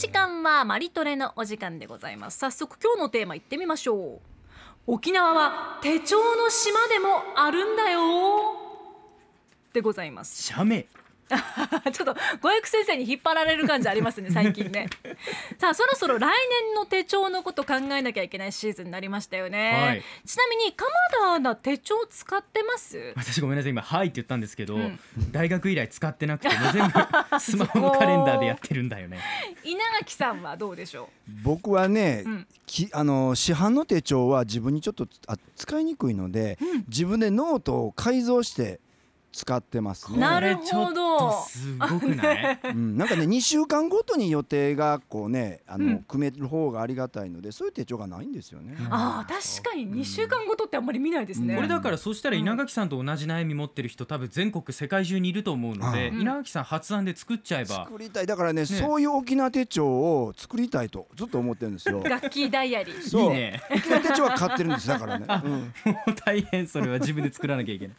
時間はマリトレのお時間でございます。早速今日のテーマいってみましょう。沖縄は手帳の島でもあるんだよ。でございます。社名 ちょっとご育先生に引っ張られる感じありますね 最近ね。さあそろそろ来年の手帳のこと考えなきゃいけないシーズンになりましたよね、はい。ちなみに鎌田アナ手帳使ってます？私ごめんなさい今「はい」って言ったんですけど、うん。大学以来使ってなくてもう全部 スマホのカレンダーでやってるんだよね。稲垣さんはどうでしょ僕はね、うん。きあの市販の手帳は自分にちょっとあ使いにくいので、うん。自分でノートを改造して使ってますね。なるほどこれちょっとすごくない？うん、なんかね 2週間ごとに予定がこうねあの、うん。組める方がありがたいのでそういう手帳がないんですよね。うああ確かに。2週間ごとってあんまり見ないですね、これだからそしたら稲垣さんと同じ悩み持ってる人多分全国世界中にいると思うので、うん。稲垣さん発案で作っちゃえば。作りたい。だからねそういう沖縄手帳を作りたいとずっと思ってるんですよ。楽器ダイアリーそう。いいね。沖縄手帳は買ってるんですだからね。うん。もう大変それは自分で作らなきゃいけない。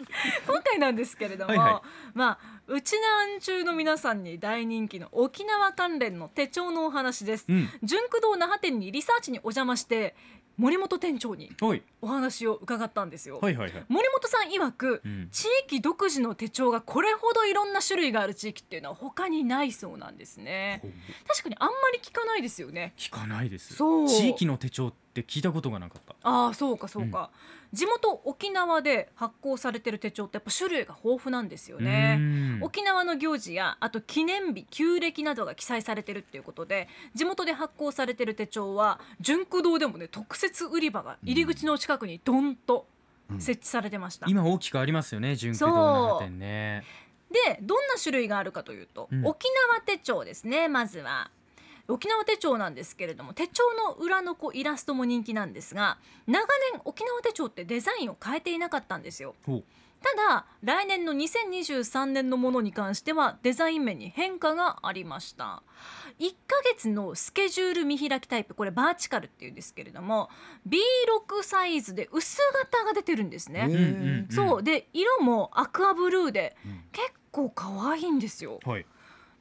今回なんですけれども、はいはまあうちなん中の皆さんに大人気の沖縄関連の手帳のお話です、うん。純駆動那覇店にリサーチにお邪魔して森本店長にお話を伺ったんですよ、はいはいはい。森本さん曰く、うん。地域独自の手帳がこれほどいろんな種類がある地域っていうのは他にないそうなんですね。確かにあんまり聞かないですよね。聞かないです。そう。地域の手帳って聞いたことがなかった。ああそうかそうか、地元沖縄で発行されてる手帳ってやっぱ種類が豊富なんですよね。うん。沖縄の行事やあと記念日旧暦などが記載されてるっていうことで地元で発行されてる手帳は純駆堂でもね特設売り場が入り口の近くにドンと設置されてました、今大きくありますよね純駆動那覇店ね。でどんな種類があるかというと、うん。沖縄手帳ですねまずは沖縄手帳なんですけれども手帳の裏のこうイラストも人気なんですが長年沖縄手帳ってデザインを変えていなかったんですよ。ただ来年の2023年のものに関してはデザイン面に変化がありました。1ヶ月のスケジュール見開きタイプこれバーチカルっていうんですけれども B6 サイズで薄型が出てるんですね、そう。で色もアクアブルーでうん。結構可愛いんですよ。はい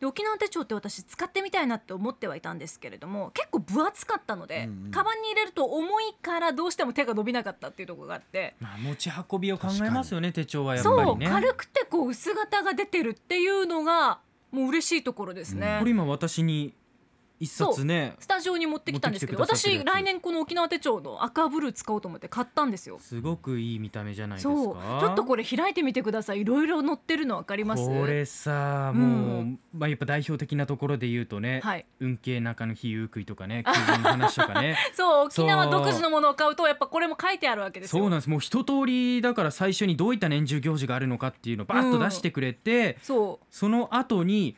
で沖縄手帳って私使ってみたいなって思ってはいたんですけれども結構分厚かったので、うんうん。カバンに入れると重いからどうしても手が伸びなかったっていうところがあって。まあ持ち運びを考えますよね手帳はやっぱそう、りね軽くてこう薄型が出てるっていうのがもう嬉しいところですね、これ今私に一冊ね。スタジオに持ってきたんですけど私来年この沖縄手帳の赤ブルー使おうと思って買ったんですよ。すごくいい見た目じゃないですか。そう。ちょっとこれ開いてみてください。いろいろ載ってるの分かります？これさうん。もう、まあやっぱ代表的なところで言うとね、はい。運慶中の日ゆうくいとかね空軍の話とかね。そう沖縄独自のものを買うとやっぱこれも書いてあるわけですよ。そうなんです。もう一通りだから最初にどういった年中行事があるのかっていうのをバッと出してくれて、そう。その後に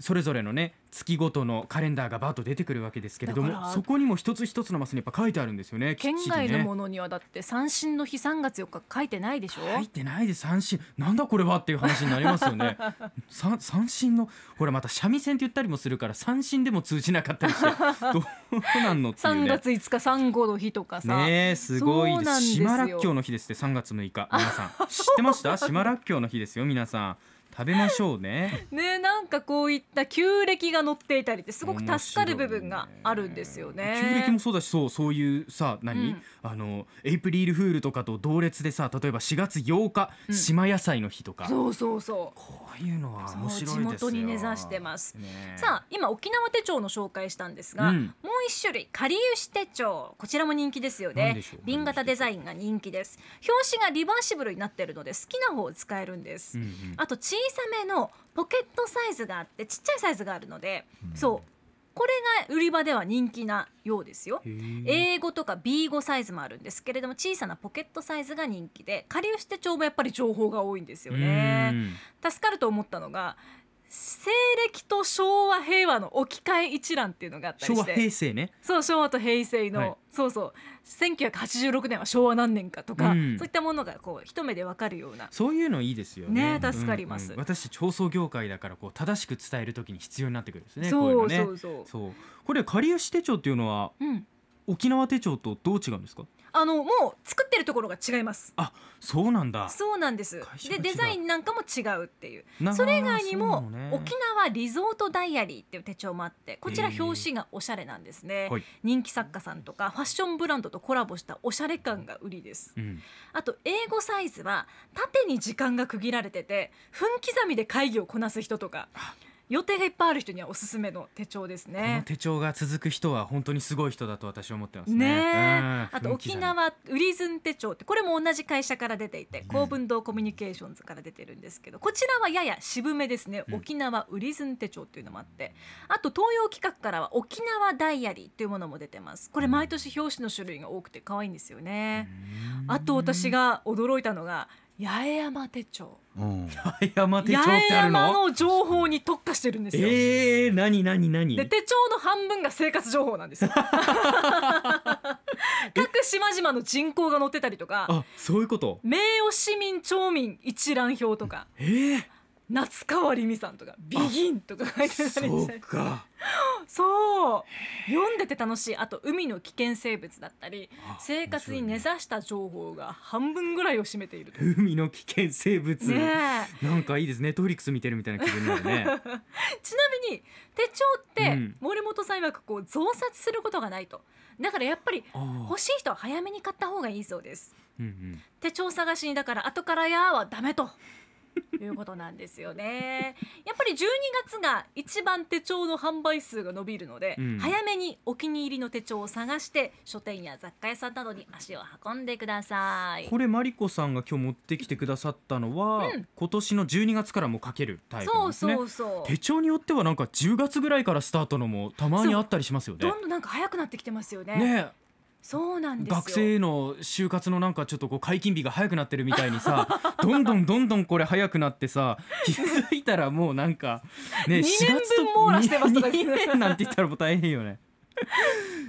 それぞれのね月ごとのカレンダーがバッと出てくるわけですけれどもそこにも一つ一つのマスにやっぱ書いてあるんですよね県外のものにはだって三振の日3月4日書いてないでしょ、入ってないで三振。なんだこれはっていう話になりますよね。三三振のほらまた三味線って言ったりもするから三振でも通じなかったりして どうなんのっていう3ね月5日産後の日とかさ、ねえすごいです。島らっきょうの日ですって3月6日。皆さん。知ってました？島らっきょうの日ですよ皆さん食べましょうね。ねなんかこういった旧暦が載っていたりってすごく助かる部分があるんですよね。旧暦もそうだしそうそういうさ何、うん。あのエイプリルフールとかと同列でさ例えば4月8日、うん。島野菜の日とか。そうそうそう。こういうのは面白いですよ。地元に根ざしてます。ねえ。さあ今沖縄手帳の紹介したんですが、うん。もう一種類かりゆし手帳。こちらも人気ですよね。瓶型デザインが人気です。表紙がリバーシブルになってるので好きな方を使えるんです、うんうん。あと小さめのポケットサイズがあってちっちゃいサイズがあるので、そう。これが売り場では人気なようですよ。英語とか B5 サイズもあるんですけれども小さなポケットサイズが人気で下流手帳もやっぱり情報が多いんですよね。うん。助かると思ったのが西暦と昭和平和の置き換え一覧っていうのがあったり昭和して平成ね。そう昭和と平成の、はい。そうそう。1986年は昭和何年かとか、うんそういったものがこう一目でわかるような。そういうのいいですよね。ね助かります。うんうん私調送業界だからこう正しく伝えるときに必要になってくるんですねそうね。そうそう。そう。これかりゆし手帳っていうのはうん。沖縄手帳とどう違うんですか？あのもう作ってるところが違います。あそうなんだ。そうなんです。でデザインなんかも違うっていう。なそれ以外にも、ね。沖縄リゾートダイアリーっていう手帳もあってこちら表紙がおしゃれなんですね、はい。人気作家さんとかファッションブランドとコラボしたおしゃれ感が売りです。うん。あと英語サイズは縦に時間が区切られてて分刻みで会議をこなす人とか予定がいっぱいある人にはおすすめの手帳ですこのね。手帳が続く人は本当にすごい人だと私は思ってますね。あと沖縄ウリズン手帳ってこれも同じ会社から出ていて公文堂コミュニケーションズから出てるんですけどこちらはやや渋めですね。うん。沖縄ウリズン手帳っていうのもあって。あと東洋企画からは沖縄ダイアリーっていうものも出てます。これ毎年表紙の種類が多くて可愛いんですよね。あと私が驚いたのが八重山手帳うん八重山手帳八重ってある山の？の情報に特化してるんですよ、ええー、何何何？で手帳の半分が生活情報なんですよ 各島々の人口が載ってたりとかあそういうこと？名誉市民町民一覧表とかええー、夏川りみさんとかビギンとか書いてたりそうしてか。そう。読んでて楽しい。あと海の危険生物だったりあ生活に根ざした情報が半分ぐらいを占めていると。海の危険生物。ねえ。なんかいいですね。トフリックス見てるみたいな気分になるね。ちなみに手帳ってうん。森本さん曰くこう増刷することがないと。だからやっぱり欲しい人は早めに買った方がいいそうです。うんうん。手帳探しにだから後からやーはダメと いうことなんですよね。やっぱり12月が一番手帳の販売数が伸びるので、うん。早めにお気に入りの手帳を探して書店や雑貨屋さんなどに足を運んでください。これマリコさんが今日持ってきてくださったのは、うん。今年の12月からも書けるタイプですね。そうそう手帳によってはなんか10月ぐらいからスタートのもたまにあったりしますよね。ど。んどんなんか早くなってきてますよね。ねそうなんですよ。学生の就活のなんかちょっとこう解禁日が早くなってるみたいにさ どんどんどんどんこれ早くなってさ気づいたらもうなんかね二年分4月と網羅してますとか言2って。年なんて言ったらもう大変よね。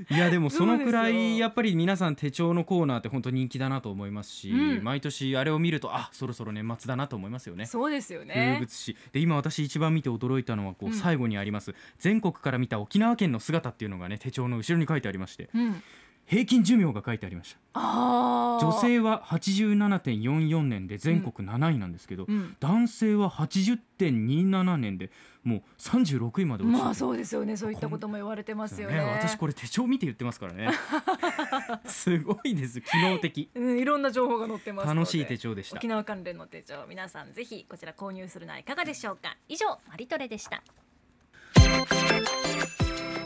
いやでもそのくらいやっぱり皆さん手帳のコーナーって本当人気だなと思いますし、うん。毎年あれを見るとあそろそろ年末だなと思いますよね。そうですよ風ね物詩。で今私一番見て驚いたのはこううん。最後にあります、全国から見た沖縄県の姿っていうのがね手帳の後ろに書いてありまして。うん平均寿命が書いてありました。女性は87.44年で全国7位なんですけど、うん。男性は80.27年でもう36位まで落ちてる。まあそうですよね。そういったことも言われてますよね。私これ手帳見て言ってますからね。すごいです。機能的。うん、いろんな情報が載ってます楽しい手帳でした。沖縄関連の手帳皆さんぜひこちら購入するのはいかがでしょうか。以上マリトレでした